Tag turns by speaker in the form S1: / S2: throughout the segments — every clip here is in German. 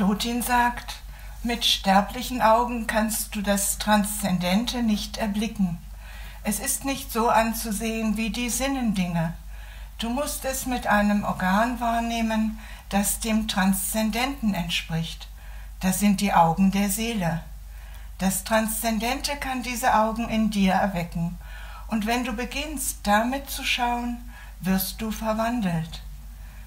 S1: Plotin sagt, mit sterblichen Augen kannst du das Transzendente nicht erblicken. Es ist nicht so anzusehen wie die Sinnendinge. Du musst es mit einem Organ wahrnehmen, das dem Transzendenten entspricht. Das sind die Augen der Seele. Das Transzendente kann diese Augen in dir erwecken. Und wenn du beginnst, damit zu schauen, wirst du verwandelt.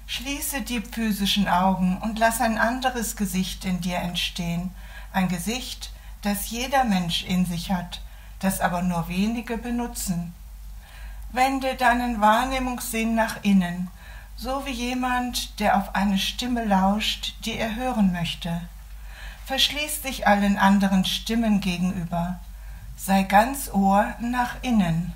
S1: Schließe die physischen Augen und lass ein anderes Gesicht in dir entstehen, ein Gesicht, das jeder Mensch in sich hat, das aber nur wenige benutzen. Wende deinen Wahrnehmungssinn nach innen, so wie jemand, der auf eine Stimme lauscht, die er hören möchte. Verschließ dich allen anderen Stimmen gegenüber, sei ganz Ohr nach innen.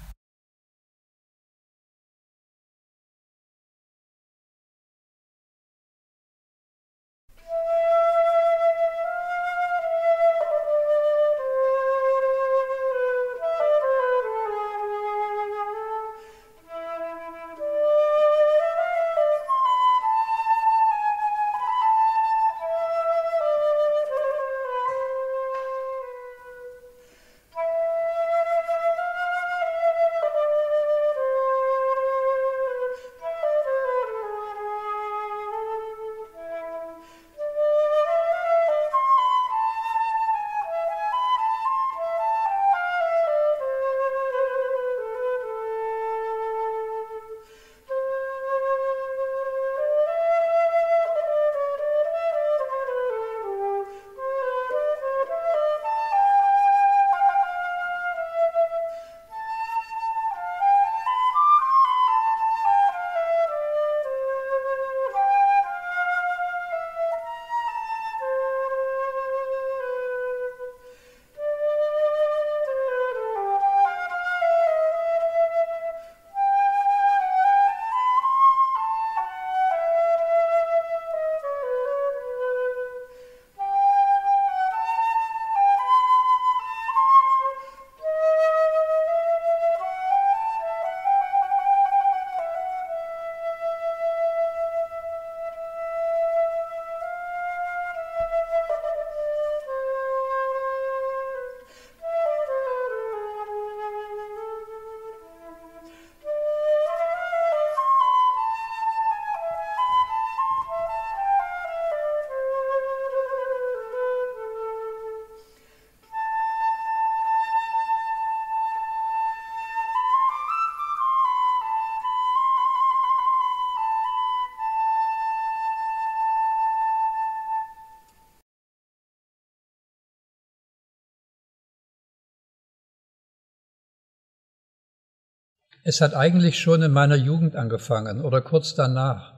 S2: Es hat eigentlich schon in meiner Jugend angefangen oder kurz danach.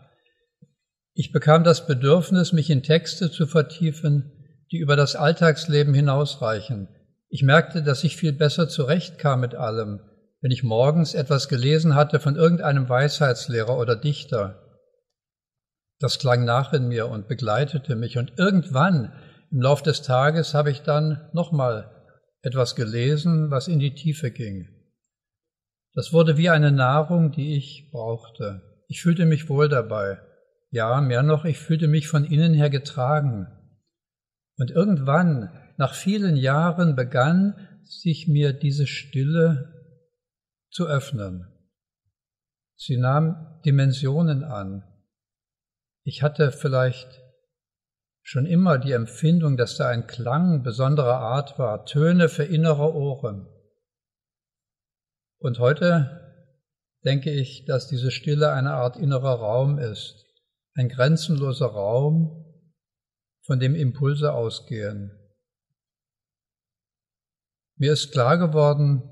S2: Ich bekam das Bedürfnis, mich in Texte zu vertiefen, die über das Alltagsleben hinausreichen. Ich merkte, dass ich viel besser zurechtkam mit allem, wenn ich morgens etwas gelesen hatte von irgendeinem Weisheitslehrer oder Dichter. Das klang nach in mir und begleitete mich und irgendwann im Lauf des Tages habe ich dann nochmal etwas gelesen, was in die Tiefe ging. Das wurde wie eine Nahrung, die ich brauchte. Ich fühlte mich wohl dabei. Ja, mehr noch, ich fühlte mich von innen her getragen. Und irgendwann, nach vielen Jahren, begann sich mir diese Stille zu öffnen. Sie nahm Dimensionen an. Ich hatte vielleicht schon immer die Empfindung, dass da ein Klang besonderer Art war, Töne für innere Ohren. Und heute denke ich, dass diese Stille eine Art innerer Raum ist, ein grenzenloser Raum, von dem Impulse ausgehen. Mir ist klar geworden,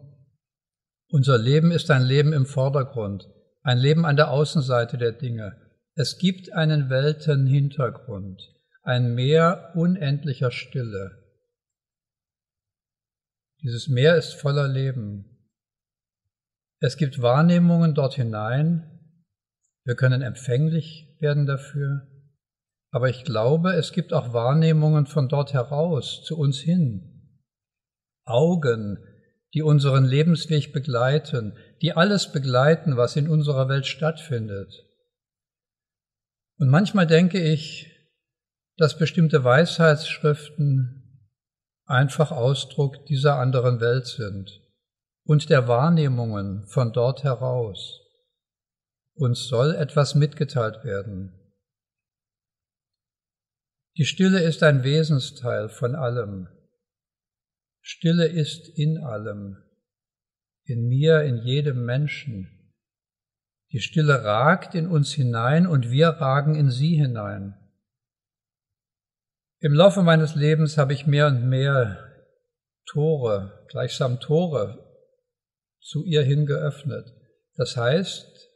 S2: unser Leben ist ein Leben im Vordergrund, ein Leben an der Außenseite der Dinge. Es gibt einen Weltenhintergrund, ein Meer unendlicher Stille. Dieses Meer ist voller Leben. Es gibt Wahrnehmungen dort hinein. Wir können empfänglich werden dafür. Aber ich glaube, es gibt auch Wahrnehmungen von dort heraus, zu uns hin. Augen, die unseren Lebensweg begleiten, die alles begleiten, was in unserer Welt stattfindet. Und manchmal denke ich, dass bestimmte Weisheitsschriften einfach Ausdruck dieser anderen Welt sind und der Wahrnehmungen von dort heraus. Uns soll etwas mitgeteilt werden. Die Stille ist ein Wesensteil von allem. Stille ist in allem, in mir, in jedem Menschen. Die Stille ragt in uns hinein und wir ragen in sie hinein. Im Laufe meines Lebens habe ich mehr und mehr Tore, gleichsam Tore zu ihr hin geöffnet. Das heißt,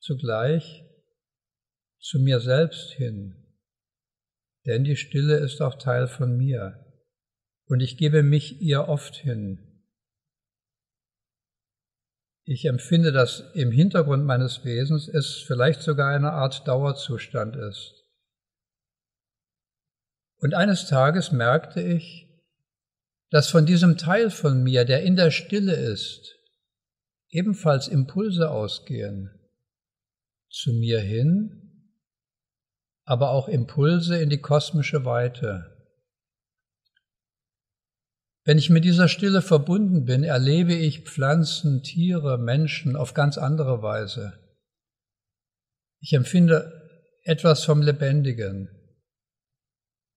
S2: zugleich zu mir selbst hin. Denn die Stille ist auch Teil von mir und ich gebe mich ihr oft hin. Ich empfinde, dass im Hintergrund meines Wesens es vielleicht sogar eine Art Dauerzustand ist. Und eines Tages merkte ich, dass von diesem Teil von mir, der in der Stille ist, ebenfalls Impulse ausgehen, zu mir hin, aber auch Impulse in die kosmische Weite. Wenn ich mit dieser Stille verbunden bin, erlebe ich Pflanzen, Tiere, Menschen auf ganz andere Weise. Ich empfinde etwas vom Lebendigen.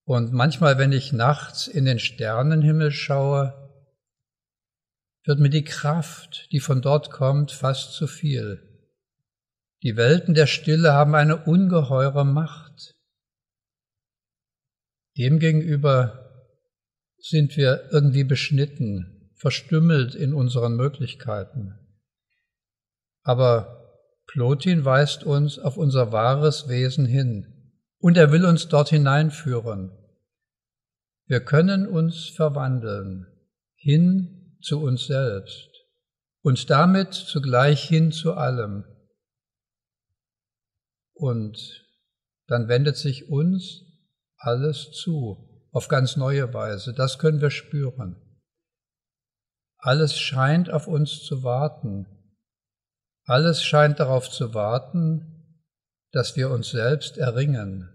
S2: Und manchmal, wenn ich nachts in den Sternenhimmel schaue, wird mir die Kraft, die von dort kommt, fast zu viel. Die Welten der Stille haben eine ungeheure Macht. Demgegenüber sind wir irgendwie beschnitten, verstümmelt in unseren Möglichkeiten. Aber Plotin weist uns auf unser wahres Wesen hin und er will uns dort hineinführen. Wir können uns verwandeln hin zu uns selbst und damit zugleich hin zu allem. Und dann wendet sich uns alles zu, auf ganz neue Weise. Das können wir spüren. Alles scheint auf uns zu warten. Alles scheint darauf zu warten, dass wir uns selbst erringen,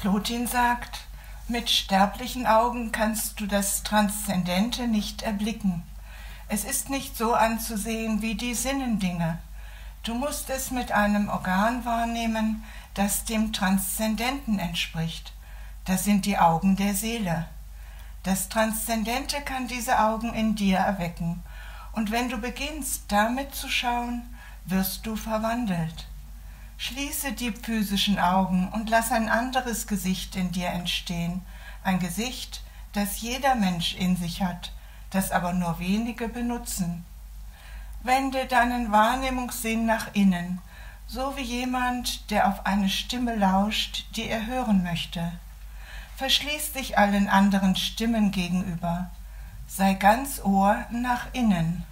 S1: Plotin sagt, mit sterblichen Augen kannst du das Transzendente nicht erblicken. Es ist nicht so anzusehen wie die Sinnendinge. Du musst es mit einem Organ wahrnehmen, das dem Transzendenten entspricht. Das sind die Augen der Seele. Das Transzendente kann diese Augen in dir erwecken. Und wenn du beginnst, damit zu schauen, wirst du verwandelt. Schließe die physischen Augen und lass ein anderes Gesicht in dir entstehen, ein Gesicht, das jeder Mensch in sich hat, das aber nur wenige benutzen. Wende deinen Wahrnehmungssinn nach innen, so wie jemand, der auf eine Stimme lauscht, die er hören möchte. Verschließ dich allen anderen Stimmen gegenüber. Sei ganz Ohr nach innen.